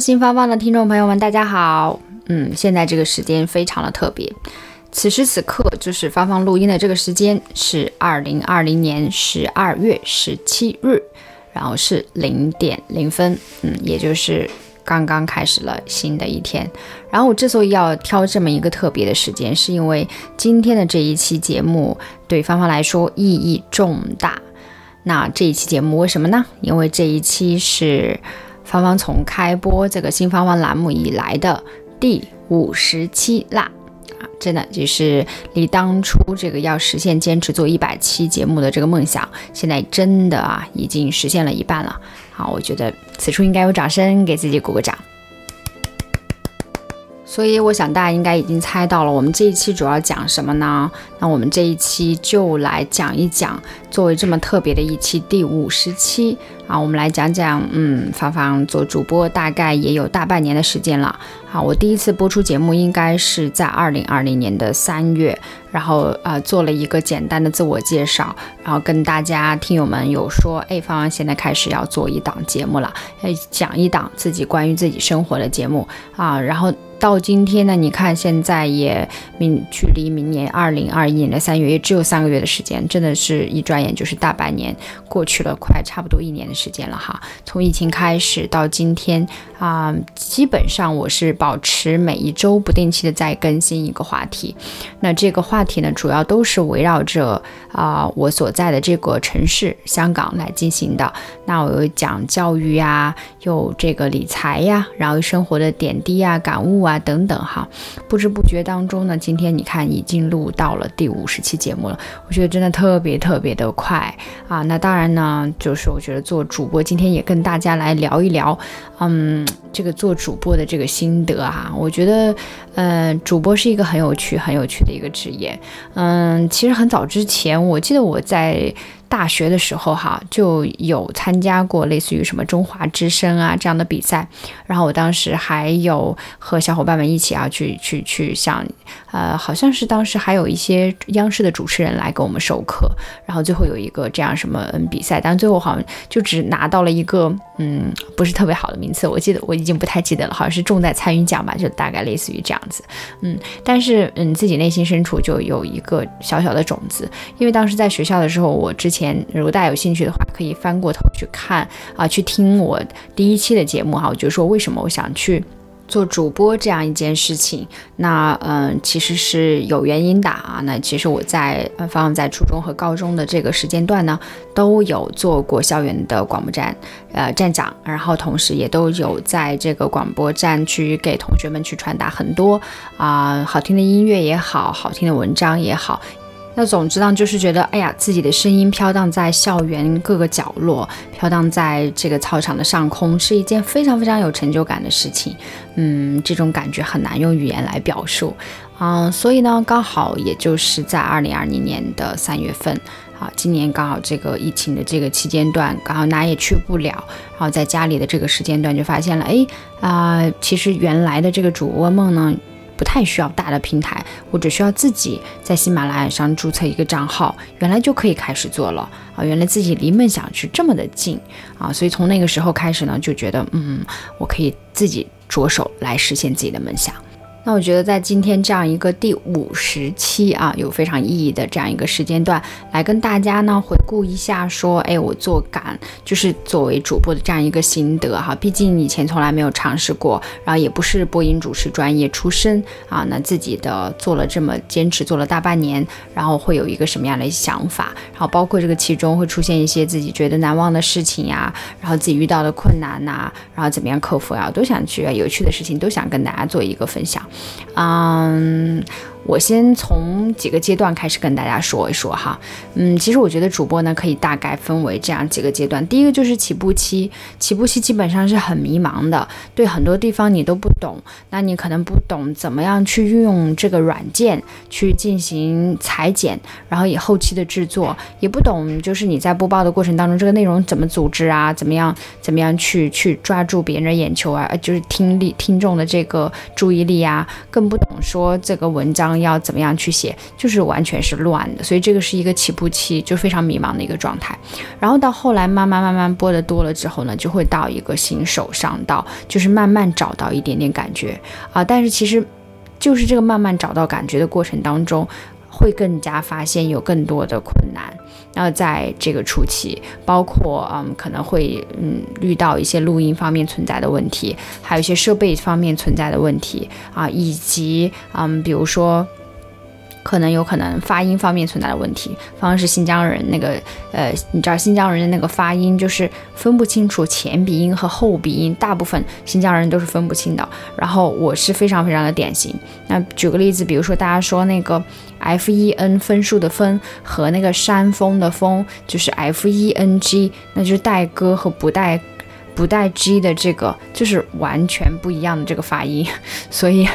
新芳芳的听众朋友们，大家好。嗯，现在这个时间非常的特别，此时此刻就是芳芳录音的这个时间是二零二零年十二月十七日，然后是零点零分，嗯，也就是刚刚开始了新的一天。然后我之所以要挑这么一个特别的时间，是因为今天的这一期节目对芳芳来说意义重大。那这一期节目为什么呢？因为这一期是。芳芳从开播这个新芳芳栏目以来的第五十期啦，啊，真的就是离当初这个要实现坚持做一百期节目的这个梦想，现在真的啊已经实现了一半了。好，我觉得此处应该有掌声，给自己鼓个掌。所以我想大家应该已经猜到了，我们这一期主要讲什么呢？那我们这一期就来讲一讲，作为这么特别的一期第五十期啊，我们来讲讲，嗯，芳芳做主播大概也有大半年的时间了。好，我第一次播出节目应该是在二零二零年的三月，然后呃做了一个简单的自我介绍，然后跟大家听友们有说，哎，芳芳现在开始要做一档节目了，哎，讲一档自己关于自己生活的节目啊，然后。到今天呢，你看现在也明距离明年二零二一年的三月也只有三个月的时间，真的是一转眼就是大半年过去了，快差不多一年的时间了哈。从疫情开始到今天啊，基本上我是保持每一周不定期的在更新一个话题。那这个话题呢，主要都是围绕着啊我所在的这个城市香港来进行的。那我有讲教育呀，有这个理财呀，然后生活的点滴啊、感悟。啊，等等哈，不知不觉当中呢，今天你看已经录到了第五十期节目了，我觉得真的特别特别的快啊。那当然呢，就是我觉得做主播今天也跟大家来聊一聊，嗯，这个做主播的这个心得啊。我觉得，呃，主播是一个很有趣、很有趣的一个职业。嗯，其实很早之前，我记得我在。大学的时候哈，就有参加过类似于什么中华之声啊这样的比赛，然后我当时还有和小伙伴们一起啊去去去像，呃，好像是当时还有一些央视的主持人来给我们授课，然后最后有一个这样什么比赛，但最后好像就只拿到了一个嗯不是特别好的名次，我记得我已经不太记得了，好像是重在参与奖吧，就大概类似于这样子，嗯，但是嗯自己内心深处就有一个小小的种子，因为当时在学校的时候，我之前。如果大家有兴趣的话，可以翻过头去看啊，去听我第一期的节目哈。我就说为什么我想去做主播这样一件事情。那嗯，其实是有原因的啊。那其实我在放在初中和高中的这个时间段呢，都有做过校园的广播站呃站长，然后同时也都有在这个广播站去给同学们去传达很多啊好听的音乐也好，好听的文章也好。那总之呢，就是觉得，哎呀，自己的声音飘荡在校园各个角落，飘荡在这个操场的上空，是一件非常非常有成就感的事情。嗯，这种感觉很难用语言来表述。嗯，所以呢，刚好也就是在二零二零年的三月份，啊，今年刚好这个疫情的这个期间段，刚好哪也去不了，然后在家里的这个时间段就发现了，哎，啊，其实原来的这个主播梦呢。不太需要大的平台，我只需要自己在喜马拉雅上注册一个账号，原来就可以开始做了啊！原来自己离梦想是这么的近啊！所以从那个时候开始呢，就觉得嗯，我可以自己着手来实现自己的梦想。那我觉得在今天这样一个第五十期啊，有非常意义的这样一个时间段，来跟大家呢回顾一下，说，哎，我做感就是作为主播的这样一个心得哈。毕竟以前从来没有尝试过，然后也不是播音主持专业出身啊，那自己的做了这么坚持做了大半年，然后会有一个什么样的想法？然后包括这个其中会出现一些自己觉得难忘的事情呀，然后自己遇到的困难呐，然后怎么样克服呀，都想去有趣的事情都想跟大家做一个分享。嗯，我先从几个阶段开始跟大家说一说哈。嗯，其实我觉得主播呢可以大概分为这样几个阶段。第一个就是起步期，起步期基本上是很迷茫的，对很多地方你都不懂。那你可能不懂怎么样去运用这个软件去进行裁剪，然后以后期的制作，也不懂就是你在播报的过程当中这个内容怎么组织啊，怎么样怎么样去去抓住别人的眼球啊，就是听力听众的这个注意力啊，更不懂说这个文章。要怎么样去写，就是完全是乱的，所以这个是一个起步期，就非常迷茫的一个状态。然后到后来慢慢慢慢播的多了之后呢，就会到一个新手上道，就是慢慢找到一点点感觉啊。但是其实，就是这个慢慢找到感觉的过程当中，会更加发现有更多的困难。那在这个初期，包括嗯可能会嗯遇到一些录音方面存在的问题，还有一些设备方面存在的问题啊，以及嗯比如说。可能有可能发音方面存在的问题，方是新疆人，那个呃，你知道新疆人的那个发音就是分不清楚前鼻音和后鼻音，大部分新疆人都是分不清的。然后我是非常非常的典型。那举个例子，比如说大家说那个 F E N 分数的分和那个山峰的峰，就是 F E N G，那就是带歌和不带。不带 G 的这个就是完全不一样的这个发音，所以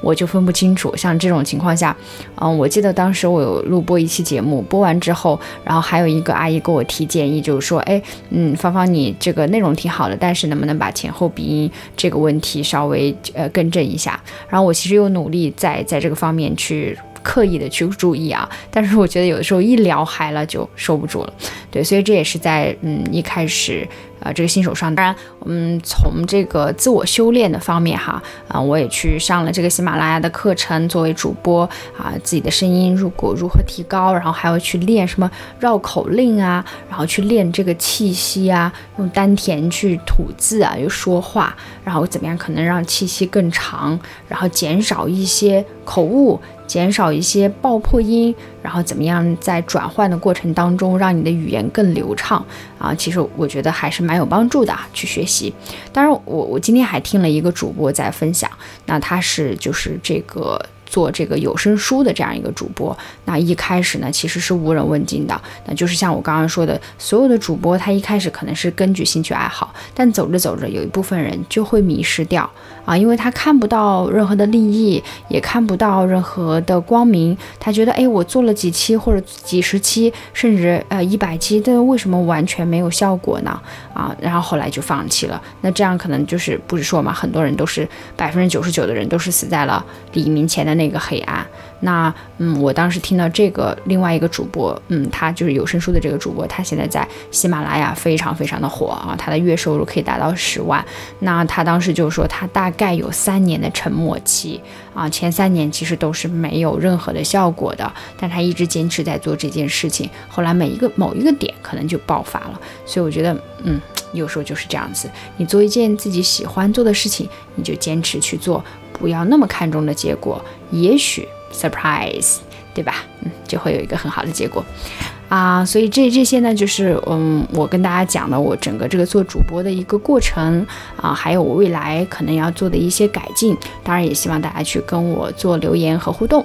我就分不清楚。像这种情况下，嗯，我记得当时我有录播一期节目，播完之后，然后还有一个阿姨给我提建议，就是说，哎，嗯，芳芳你这个内容挺好的，但是能不能把前后鼻音这个问题稍微呃更正一下？然后我其实又努力在在这个方面去。刻意的去注意啊，但是我觉得有的时候一聊嗨了就收不住了，对，所以这也是在嗯一开始呃这个新手上，当然嗯从这个自我修炼的方面哈啊我也去上了这个喜马拉雅的课程，作为主播啊自己的声音如果如何提高，然后还要去练什么绕口令啊，然后去练这个气息啊，用丹田去吐字啊，又说话，然后怎么样可能让气息更长，然后减少一些口误。减少一些爆破音，然后怎么样在转换的过程当中让你的语言更流畅啊？其实我觉得还是蛮有帮助的，去学习。当然，我我今天还听了一个主播在分享，那他是就是这个。做这个有声书的这样一个主播，那一开始呢，其实是无人问津的。那就是像我刚刚说的，所有的主播他一开始可能是根据兴趣爱好，但走着走着，有一部分人就会迷失掉啊，因为他看不到任何的利益，也看不到任何的光明。他觉得，哎，我做了几期或者几十期，甚至呃一百期，但为什么完全没有效果呢？啊，然后后来就放弃了。那这样可能就是不是说嘛，很多人都是百分之九十九的人都是死在了黎明前的。那个黑暗，那嗯，我当时听到这个另外一个主播，嗯，他就是有声书的这个主播，他现在在喜马拉雅非常非常的火啊，他的月收入可以达到十万。那他当时就说，他大概有三年的沉默期啊，前三年其实都是没有任何的效果的，但他一直坚持在做这件事情，后来每一个某一个点可能就爆发了。所以我觉得，嗯，有时候就是这样子，你做一件自己喜欢做的事情，你就坚持去做。不要那么看重的结果，也许 surprise，对吧？嗯，就会有一个很好的结果啊。所以这这些呢，就是嗯，我跟大家讲的我整个这个做主播的一个过程啊，还有我未来可能要做的一些改进。当然，也希望大家去跟我做留言和互动。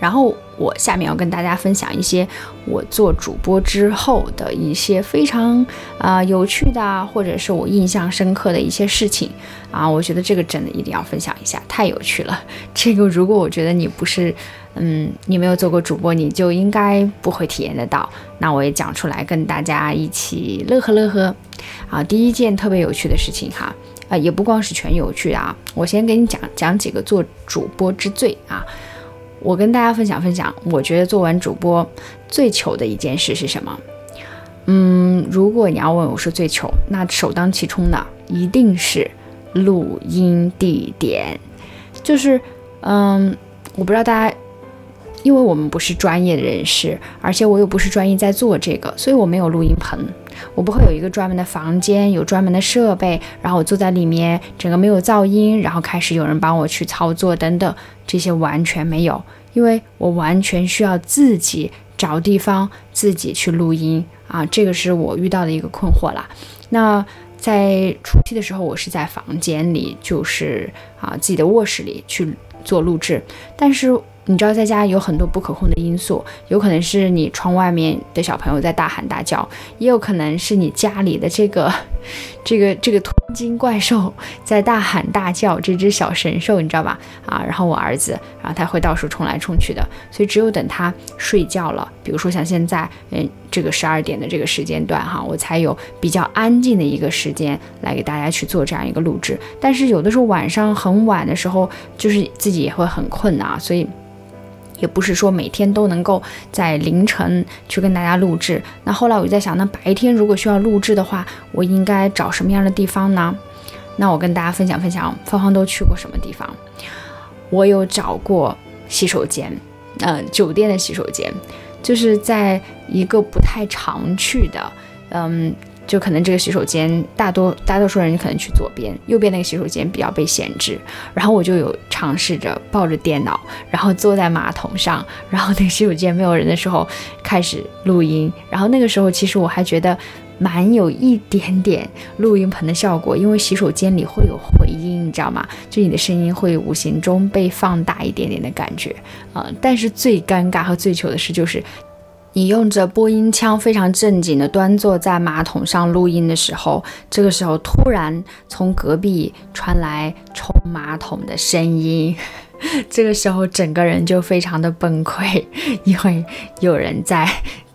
然后我下面要跟大家分享一些我做主播之后的一些非常啊有趣的，或者是我印象深刻的一些事情啊，我觉得这个真的一定要分享一下，太有趣了。这个如果我觉得你不是，嗯，你没有做过主播，你就应该不会体验得到。那我也讲出来，跟大家一起乐呵乐呵。啊，第一件特别有趣的事情哈，啊，也不光是全有趣啊，我先给你讲讲几个做主播之最啊。我跟大家分享分享，我觉得做完主播最糗的一件事是什么？嗯，如果你要问我说最糗，那首当其冲的一定是录音地点。就是，嗯，我不知道大家，因为我们不是专业的人士，而且我又不是专业在做这个，所以我没有录音棚，我不会有一个专门的房间，有专门的设备，然后我坐在里面，整个没有噪音，然后开始有人帮我去操作等等。这些完全没有，因为我完全需要自己找地方，自己去录音啊，这个是我遇到的一个困惑啦。那在初期的时候，我是在房间里，就是啊自己的卧室里去做录制，但是。你知道在家有很多不可控的因素，有可能是你窗外面的小朋友在大喊大叫，也有可能是你家里的这个、这个、这个吞金怪兽 在大喊大叫，这只小神兽，你知道吧？啊，然后我儿子，然后他会到处冲来冲去的，所以只有等他睡觉了，比如说像现在，嗯，这个十二点的这个时间段哈，我才有比较安静的一个时间来给大家去做这样一个录制。但是有的时候晚上很晚的时候，就是自己也会很困啊，所以。也不是说每天都能够在凌晨去跟大家录制。那后来我就在想，那白天如果需要录制的话，我应该找什么样的地方呢？那我跟大家分享分享，芳芳都去过什么地方？我有找过洗手间，呃，酒店的洗手间，就是在一个不太常去的，嗯。就可能这个洗手间，大多大多数人可能去左边，右边那个洗手间比较被闲置。然后我就有尝试着抱着电脑，然后坐在马桶上，然后那个洗手间没有人的时候开始录音。然后那个时候其实我还觉得蛮有一点点录音棚的效果，因为洗手间里会有回音，你知道吗？就你的声音会无形中被放大一点点的感觉啊。但是最尴尬和最糗的事就是。你用着播音腔，非常正经的端坐在马桶上录音的时候，这个时候突然从隔壁传来冲马桶的声音。这个时候，整个人就非常的崩溃，因为有人在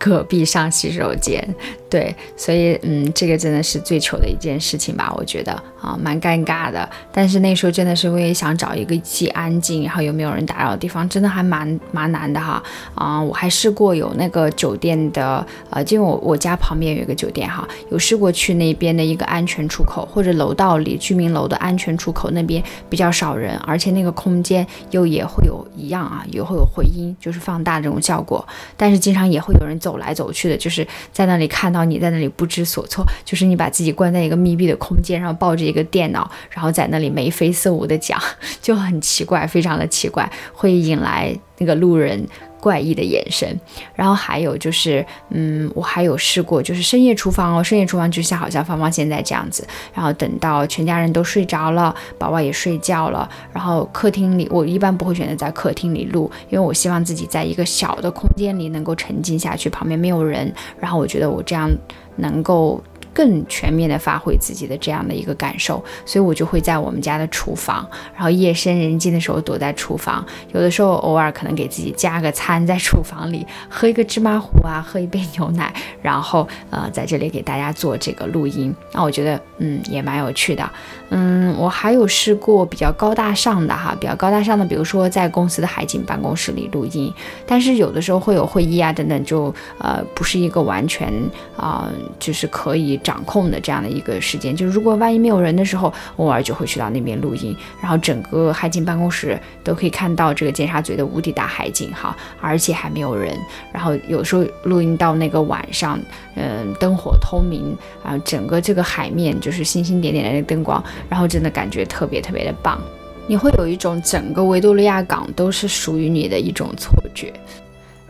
隔壁上洗手间。对，所以嗯，这个真的是最糗的一件事情吧？我觉得啊，蛮尴尬的。但是那时候真的是我也想找一个既安静，然后又没有人打扰的地方，真的还蛮蛮难的哈。啊，我还试过有那个酒店的，呃，因为我我家旁边有一个酒店哈，有试过去那边的一个安全出口，或者楼道里居民楼的安全出口那边比较少人，而且那个空间。又也会有一样啊，也会有回音，就是放大这种效果。但是经常也会有人走走来走去的，就是在那里看到你在那里不知所措，就是你把自己关在一个密闭的空间，然后抱着一个电脑，然后在那里眉飞色舞的讲，就很奇怪，非常的奇怪，会引来那个路人。怪异的眼神，然后还有就是，嗯，我还有试过，就是深夜厨房哦，深夜厨房就像好像芳芳现在这样子，然后等到全家人都睡着了，宝宝也睡觉了，然后客厅里，我一般不会选择在客厅里录，因为我希望自己在一个小的空间里能够沉浸下去，旁边没有人，然后我觉得我这样能够。更全面的发挥自己的这样的一个感受，所以我就会在我们家的厨房，然后夜深人静的时候躲在厨房，有的时候偶尔可能给自己加个餐在厨房里，喝一个芝麻糊啊，喝一杯牛奶，然后呃在这里给大家做这个录音，那我觉得嗯也蛮有趣的，嗯我还有试过比较高大上的哈，比较高大上的，比如说在公司的海景办公室里录音，但是有的时候会有会议啊等等，就呃不是一个完全啊就是可以。掌控的这样的一个时间，就是如果万一没有人的时候，偶尔就会去到那边录音，然后整个海景办公室都可以看到这个尖沙咀的无敌大海景哈，而且还没有人，然后有时候录音到那个晚上，嗯，灯火通明啊，整个这个海面就是星星点点的那个灯光，然后真的感觉特别特别的棒，你会有一种整个维多利亚港都是属于你的一种错觉，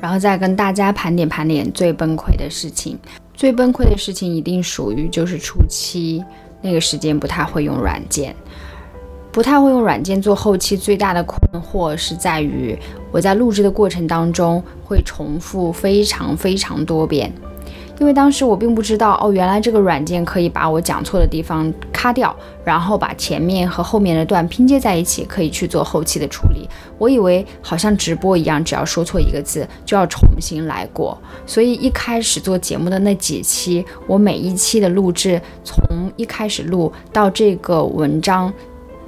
然后再跟大家盘点盘点最崩溃的事情。最崩溃的事情一定属于就是初期那个时间不太会用软件，不太会用软件做后期。最大的困惑是在于我在录制的过程当中会重复非常非常多遍。因为当时我并不知道哦，原来这个软件可以把我讲错的地方卡掉，然后把前面和后面的段拼接在一起，可以去做后期的处理。我以为好像直播一样，只要说错一个字就要重新来过。所以一开始做节目的那几期，我每一期的录制，从一开始录到这个文章。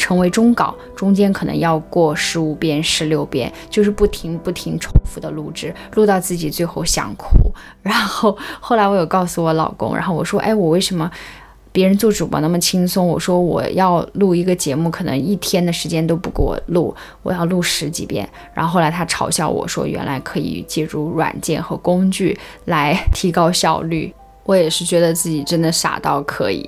成为中稿，中间可能要过十五遍、十六遍，就是不停不停重复的录制，录到自己最后想哭。然后 后来我有告诉我老公，然后我说：“哎，我为什么别人做主播那么轻松？我说我要录一个节目，可能一天的时间都不给我录，我要录十几遍。”然后后来他嘲笑我说：“原来可以借助软件和工具来提高效率。”我也是觉得自己真的傻到可以。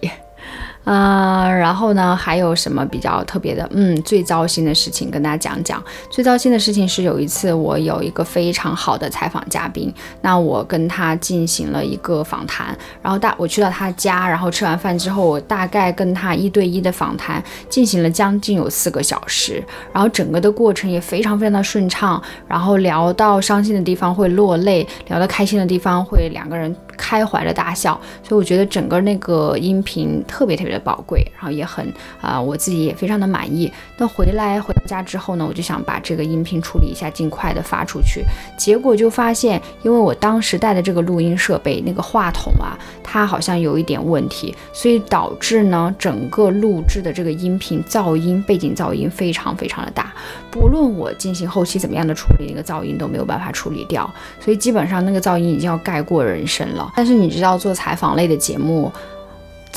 呃，然后呢，还有什么比较特别的？嗯，最糟心的事情跟大家讲讲。最糟心的事情是有一次我有一个非常好的采访嘉宾，那我跟他进行了一个访谈，然后大我去到他家，然后吃完饭之后，我大概跟他一对一的访谈进行了将近有四个小时，然后整个的过程也非常非常的顺畅，然后聊到伤心的地方会落泪，聊到开心的地方会两个人。开怀的大笑，所以我觉得整个那个音频特别特别的宝贵，然后也很啊，我自己也非常的满意。那回来回到家之后呢，我就想把这个音频处理一下，尽快的发出去。结果就发现，因为我当时带的这个录音设备那个话筒啊，它好像有一点问题，所以导致呢整个录制的这个音频噪音、背景噪音非常非常的大。不论我进行后期怎么样的处理，那个噪音都没有办法处理掉，所以基本上那个噪音已经要盖过人声了。但是你知道做采访类的节目。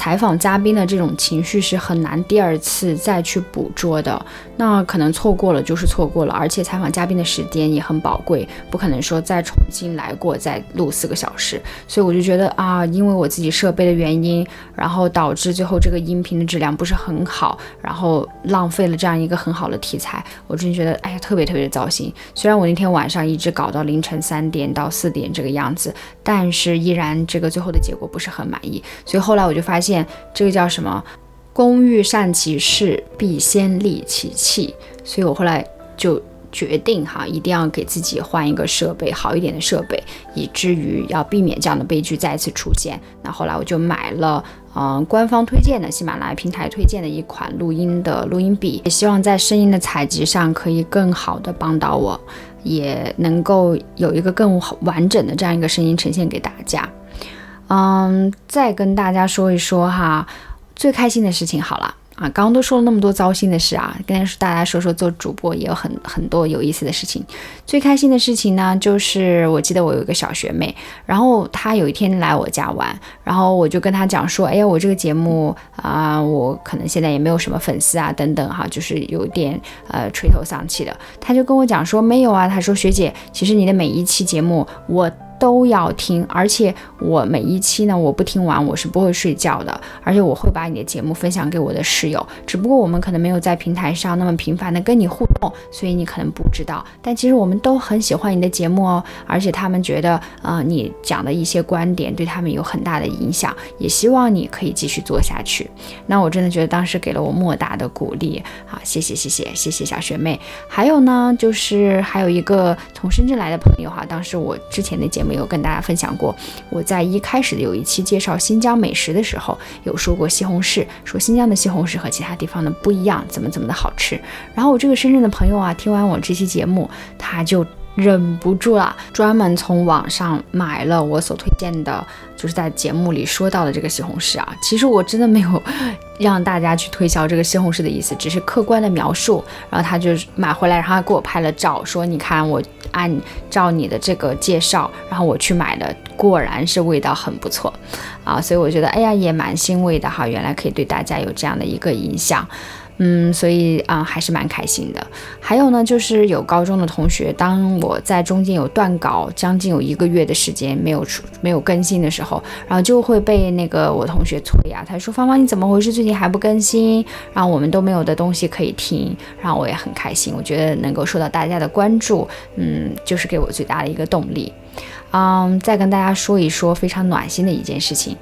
采访嘉宾的这种情绪是很难第二次再去捕捉的，那可能错过了就是错过了，而且采访嘉宾的时间也很宝贵，不可能说再重新来过再录四个小时，所以我就觉得啊，因为我自己设备的原因，然后导致最后这个音频的质量不是很好，然后浪费了这样一个很好的题材，我真的觉得哎呀特别特别的糟心。虽然我那天晚上一直搞到凌晨三点到四点这个样子，但是依然这个最后的结果不是很满意，所以后来我就发现。现这个叫什么？工欲善其事，必先利其器。所以我后来就决定哈，一定要给自己换一个设备，好一点的设备，以至于要避免这样的悲剧再次出现。那后来我就买了，嗯，官方推荐的喜马拉雅平台推荐的一款录音的录音笔，也希望在声音的采集上可以更好的帮到我，也能够有一个更完整的这样一个声音呈现给大家。嗯，再跟大家说一说哈，最开心的事情好了啊，刚刚都说了那么多糟心的事啊，跟大家说说做主播也有很很多有意思的事情。最开心的事情呢，就是我记得我有一个小学妹，然后她有一天来我家玩，然后我就跟她讲说，哎呀，我这个节目啊，我可能现在也没有什么粉丝啊，等等哈，就是有点呃垂头丧气的。她就跟我讲说，没有啊，她说学姐，其实你的每一期节目我。都要听，而且我每一期呢，我不听完我是不会睡觉的，而且我会把你的节目分享给我的室友，只不过我们可能没有在平台上那么频繁的跟你互动，所以你可能不知道。但其实我们都很喜欢你的节目哦，而且他们觉得，呃，你讲的一些观点对他们有很大的影响，也希望你可以继续做下去。那我真的觉得当时给了我莫大的鼓励，好，谢谢谢谢谢谢小学妹。还有呢，就是还有一个从深圳来的朋友哈，当时我之前的节目。有跟大家分享过，我在一开始的有一期介绍新疆美食的时候，有说过西红柿，说新疆的西红柿和其他地方的不一样，怎么怎么的好吃。然后我这个深圳的朋友啊，听完我这期节目，他就。忍不住了，专门从网上买了我所推荐的，就是在节目里说到的这个西红柿啊。其实我真的没有 让大家去推销这个西红柿的意思，只是客观的描述。然后他就买回来，然后他给我拍了照，说你看我按照你的这个介绍，然后我去买的，果然是味道很不错啊。所以我觉得，哎呀，也蛮欣慰的哈，原来可以对大家有这样的一个影响。嗯，所以啊，还是蛮开心的。还有呢，就是有高中的同学，当我在中间有断稿，将近有一个月的时间没有出、没有更新的时候，然后就会被那个我同学催啊，他说：“芳芳，你怎么回事？最近还不更新？然后我们都没有的东西可以听。”然后我也很开心，我觉得能够受到大家的关注，嗯，就是给我最大的一个动力。嗯，再跟大家说一说非常暖心的一件事情。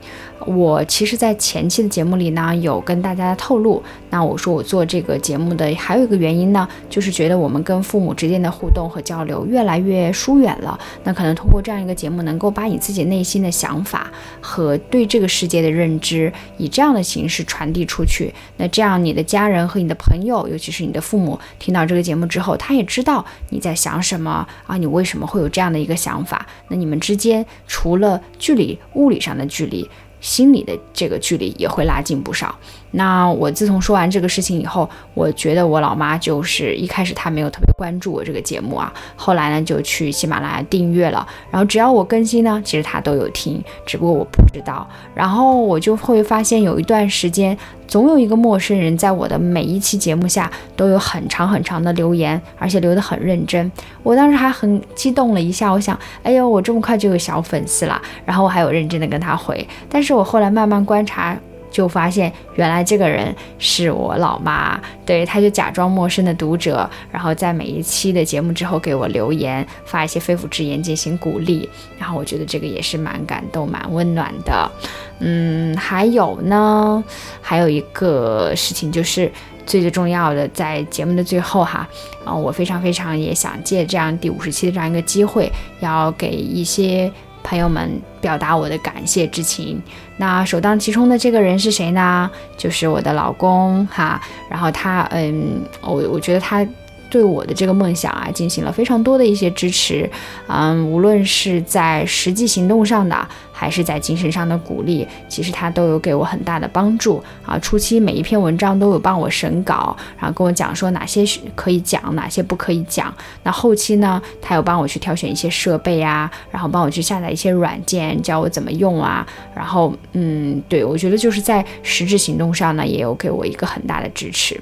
我其实，在前期的节目里呢，有跟大家透露。那我说我做这个节目的还有一个原因呢，就是觉得我们跟父母之间的互动和交流越来越疏远了。那可能通过这样一个节目，能够把你自己内心的想法和对这个世界的认知，以这样的形式传递出去。那这样，你的家人和你的朋友，尤其是你的父母，听到这个节目之后，他也知道你在想什么啊，你为什么会有这样的一个想法？那你们之间除了距离物理上的距离。心里的这个距离也会拉近不少。那我自从说完这个事情以后，我觉得我老妈就是一开始她没有特别关注我这个节目啊，后来呢就去喜马拉雅订阅了，然后只要我更新呢，其实她都有听，只不过我不知道。然后我就会发现有一段时间，总有一个陌生人在我的每一期节目下都有很长很长的留言，而且留得很认真。我当时还很激动了一下，我想，哎呦，我这么快就有小粉丝了。然后我还有认真的跟他回，但是我后来慢慢观察。就发现原来这个人是我老妈，对，他就假装陌生的读者，然后在每一期的节目之后给我留言，发一些肺腑之言进行鼓励，然后我觉得这个也是蛮感动、蛮温暖的。嗯，还有呢，还有一个事情就是最最重要的，在节目的最后哈，啊，我非常非常也想借这样第五十期的这样一个机会，要给一些。朋友们，表达我的感谢之情。那首当其冲的这个人是谁呢？就是我的老公哈。然后他，嗯，我我觉得他。对我的这个梦想啊，进行了非常多的一些支持，嗯，无论是在实际行动上的，还是在精神上的鼓励，其实他都有给我很大的帮助啊。初期每一篇文章都有帮我审稿，然后跟我讲说哪些可以讲，哪些不可以讲。那后期呢，他有帮我去挑选一些设备啊，然后帮我去下载一些软件，教我怎么用啊。然后，嗯，对我觉得就是在实质行动上呢，也有给我一个很大的支持。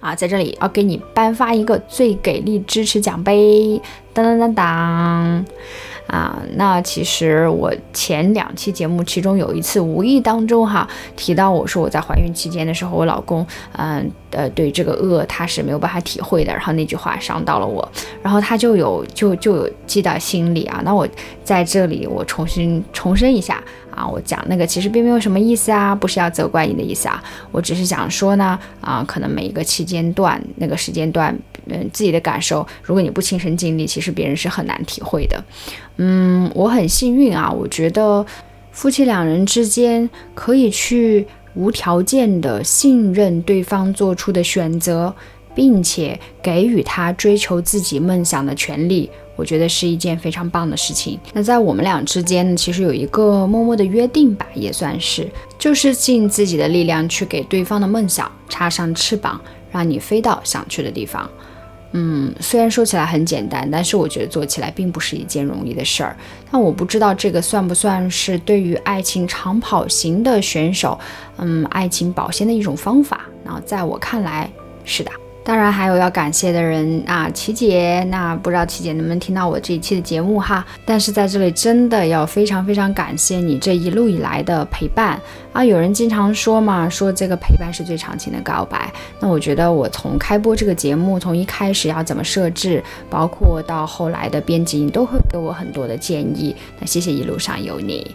啊，在这里要给你颁发一个最给力支持奖杯，当当当当。啊，那其实我前两期节目，其中有一次无意当中哈提到我说我在怀孕期间的时候，我老公嗯呃对这个饿他是没有办法体会的，然后那句话伤到了我，然后他就有就就有记到心里啊。那我在这里我重新重申一下啊，我讲那个其实并没有什么意思啊，不是要责怪你的意思啊，我只是想说呢啊，可能每一个期间段那个时间段，嗯自己的感受，如果你不亲身经历，其实别人是很难体会的。嗯，我很幸运啊，我觉得夫妻两人之间可以去无条件的信任对方做出的选择，并且给予他追求自己梦想的权利，我觉得是一件非常棒的事情。那在我们俩之间呢，其实有一个默默的约定吧，也算是，就是尽自己的力量去给对方的梦想插上翅膀，让你飞到想去的地方。嗯，虽然说起来很简单，但是我觉得做起来并不是一件容易的事儿。那我不知道这个算不算是对于爱情长跑型的选手，嗯，爱情保鲜的一种方法。然后在我看来，是的。当然还有要感谢的人啊，琪姐。那不知道琪姐能不能听到我这一期的节目哈？但是在这里真的要非常非常感谢你这一路以来的陪伴啊！有人经常说嘛，说这个陪伴是最长情的告白。那我觉得我从开播这个节目，从一开始要怎么设置，包括到后来的编辑，你都会给我很多的建议。那谢谢一路上有你。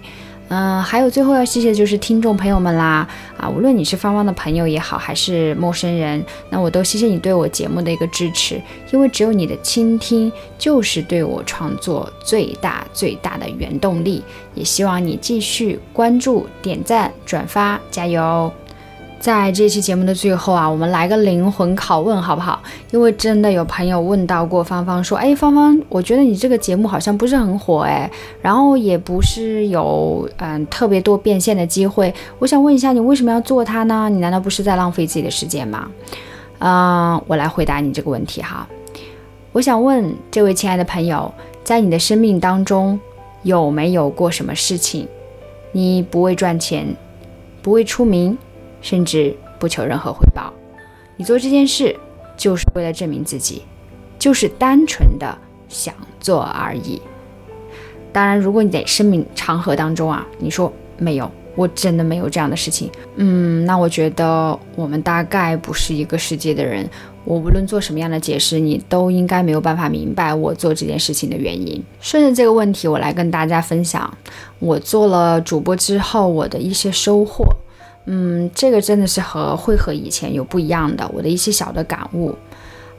嗯，还有最后要谢谢就是听众朋友们啦啊，无论你是芳芳的朋友也好，还是陌生人，那我都谢谢你对我节目的一个支持，因为只有你的倾听就是对我创作最大最大的原动力，也希望你继续关注、点赞、转发，加油！在这期节目的最后啊，我们来个灵魂拷问，好不好？因为真的有朋友问到过芳芳，说：“哎，芳芳，我觉得你这个节目好像不是很火，哎，然后也不是有嗯特别多变现的机会。我想问一下，你为什么要做它呢？你难道不是在浪费自己的时间吗？”嗯，我来回答你这个问题哈。我想问这位亲爱的朋友，在你的生命当中有没有过什么事情，你不为赚钱，不为出名？甚至不求任何回报，你做这件事就是为了证明自己，就是单纯的想做而已。当然，如果你在生命长河当中啊，你说没有，我真的没有这样的事情，嗯，那我觉得我们大概不是一个世界的人。我无论做什么样的解释，你都应该没有办法明白我做这件事情的原因。顺着这个问题，我来跟大家分享我做了主播之后我的一些收获。嗯，这个真的是和会和以前有不一样的，我的一些小的感悟。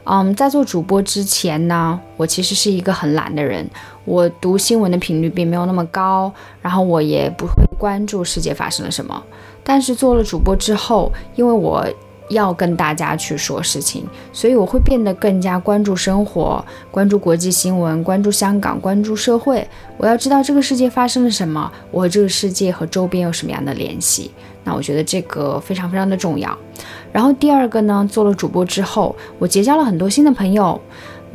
嗯，在做主播之前呢，我其实是一个很懒的人，我读新闻的频率并没有那么高，然后我也不会关注世界发生了什么。但是做了主播之后，因为我。要跟大家去说事情，所以我会变得更加关注生活，关注国际新闻，关注香港，关注社会。我要知道这个世界发生了什么，我和这个世界和周边有什么样的联系。那我觉得这个非常非常的重要。然后第二个呢，做了主播之后，我结交了很多新的朋友。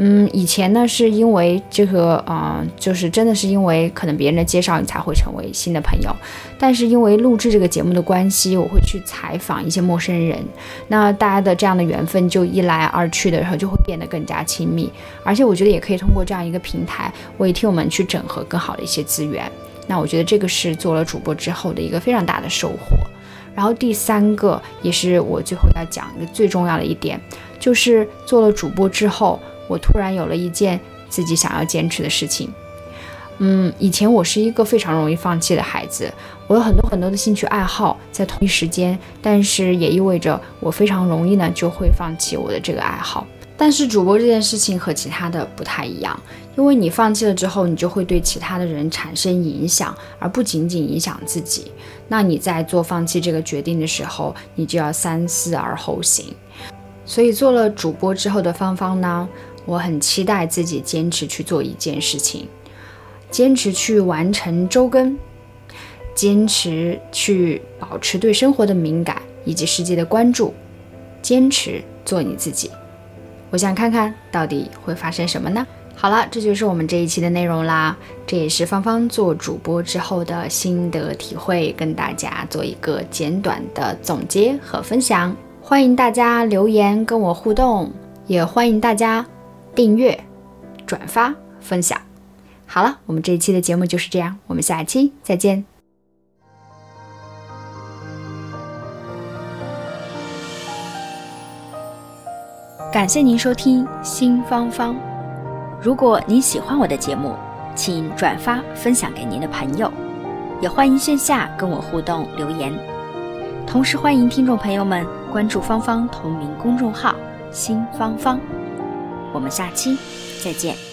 嗯，以前呢是因为这个，嗯，就是真的是因为可能别人的介绍，你才会成为新的朋友。但是因为录制这个节目的关系，我会去采访一些陌生人，那大家的这样的缘分就一来二去的时候就会变得更加亲密。而且我觉得也可以通过这样一个平台，为听友们去整合更好的一些资源。那我觉得这个是做了主播之后的一个非常大的收获。然后第三个也是我最后要讲的最重要的一点，就是做了主播之后，我突然有了一件自己想要坚持的事情。嗯，以前我是一个非常容易放弃的孩子，我有很多很多的兴趣爱好在同一时间，但是也意味着我非常容易呢就会放弃我的这个爱好。但是主播这件事情和其他的不太一样，因为你放弃了之后，你就会对其他的人产生影响，而不仅仅影响自己。那你在做放弃这个决定的时候，你就要三思而后行。所以做了主播之后的芳芳呢，我很期待自己坚持去做一件事情，坚持去完成周更，坚持去保持对生活的敏感以及世界的关注，坚持做你自己。我想看看到底会发生什么呢？好了，这就是我们这一期的内容啦。这也是芳芳做主播之后的心得体会，跟大家做一个简短的总结和分享。欢迎大家留言跟我互动，也欢迎大家订阅、转发、分享。好了，我们这一期的节目就是这样，我们下期再见。感谢您收听新芳芳。如果您喜欢我的节目，请转发分享给您的朋友，也欢迎线下跟我互动留言。同时欢迎听众朋友们关注芳芳同名公众号“新芳芳”。我们下期再见。